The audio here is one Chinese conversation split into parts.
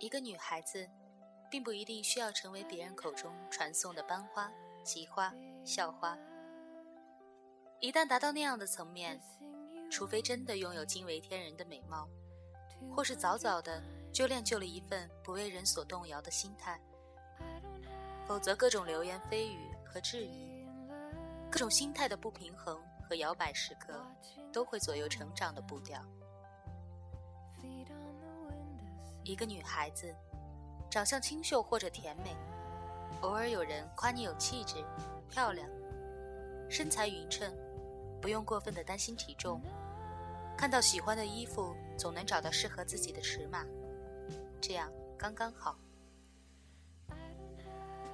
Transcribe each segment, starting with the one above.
一个女孩子，并不一定需要成为别人口中传颂的班花、奇花、校花。一旦达到那样的层面，除非真的拥有惊为天人的美貌，或是早早的就练就了一份不为人所动摇的心态，否则各种流言蜚语和质疑，各种心态的不平衡和摇摆时刻，都会左右成长的步调。一个女孩子，长相清秀或者甜美，偶尔有人夸你有气质、漂亮，身材匀称，不用过分的担心体重，看到喜欢的衣服总能找到适合自己的尺码，这样刚刚好。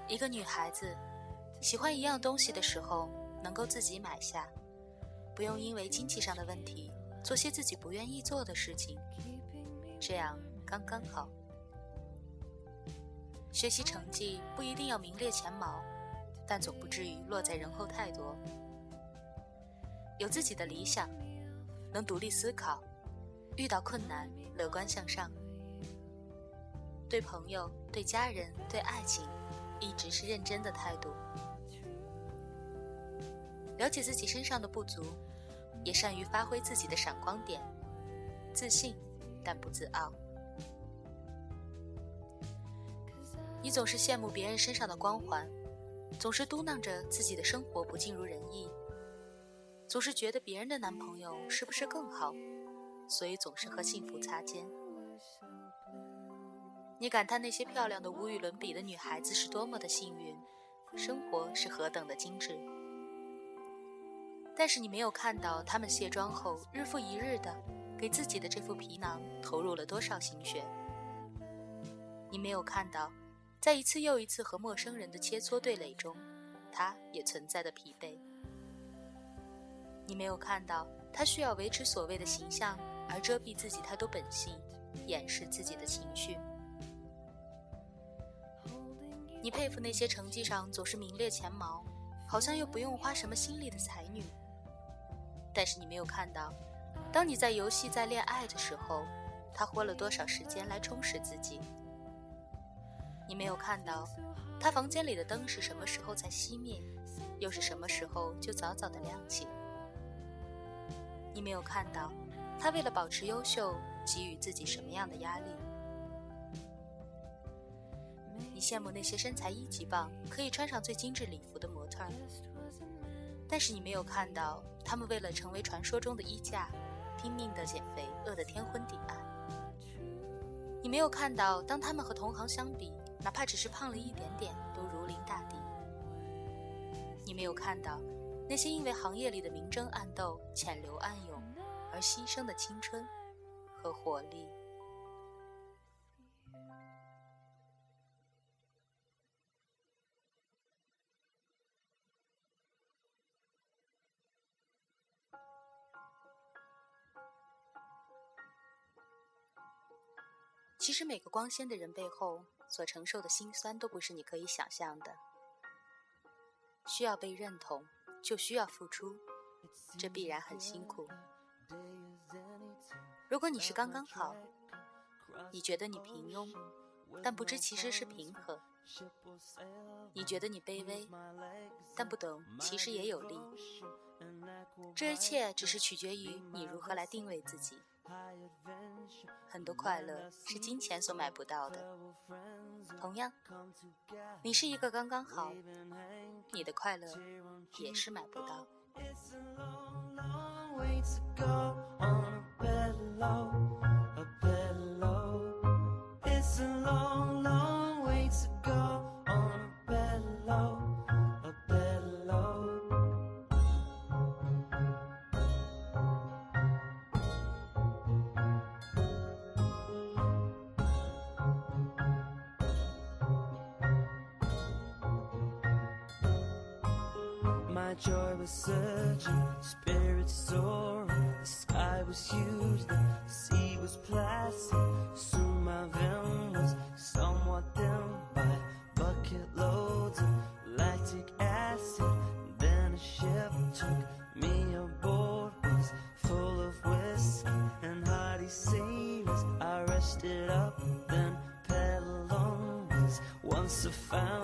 一个女孩子，喜欢一样东西的时候能够自己买下，不用因为经济上的问题做些自己不愿意做的事情，这样。刚刚好。学习成绩不一定要名列前茅，但总不至于落在人后太多。有自己的理想，能独立思考，遇到困难乐观向上。对朋友、对家人、对爱情，一直是认真的态度。了解自己身上的不足，也善于发挥自己的闪光点。自信，但不自傲。你总是羡慕别人身上的光环，总是嘟囔着自己的生活不尽如人意，总是觉得别人的男朋友是不是更好，所以总是和幸福擦肩。你感叹那些漂亮的无与伦比的女孩子是多么的幸运，生活是何等的精致，但是你没有看到她们卸妆后日复一日的给自己的这副皮囊投入了多少心血，你没有看到。在一次又一次和陌生人的切磋对垒中，他也存在的疲惫。你没有看到他需要维持所谓的形象而遮蔽自己太多本性，掩饰自己的情绪。你佩服那些成绩上总是名列前茅，好像又不用花什么心力的才女。但是你没有看到，当你在游戏、在恋爱的时候，他花了多少时间来充实自己。你没有看到，他房间里的灯是什么时候才熄灭，又是什么时候就早早的亮起。你没有看到，他为了保持优秀，给予自己什么样的压力。你羡慕那些身材一级棒、可以穿上最精致礼服的模特，但是你没有看到，他们为了成为传说中的衣架，拼命的减肥，饿得天昏地暗。你没有看到，当他们和同行相比，哪怕只是胖了一点点，都如临大敌。你没有看到那些因为行业里的明争暗斗、浅流暗涌而牺牲的青春和活力。其实，每个光鲜的人背后所承受的辛酸，都不是你可以想象的。需要被认同，就需要付出，这必然很辛苦。如果你是刚刚好，你觉得你平庸，但不知其实是平和；你觉得你卑微，但不懂其实也有力。这一切只是取决于你如何来定位自己。很多快乐是金钱所买不到的。同样，你是一个刚刚好，你的快乐也是买不到。Joy was surging, spirits soaring. The sky was huge, the sea was placid. Soon my venom was somewhat dimmed by bucket loads of lactic acid. Then a ship took me aboard, was full of whiskey and hearty sailors. I rested up, then. once have found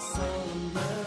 soul and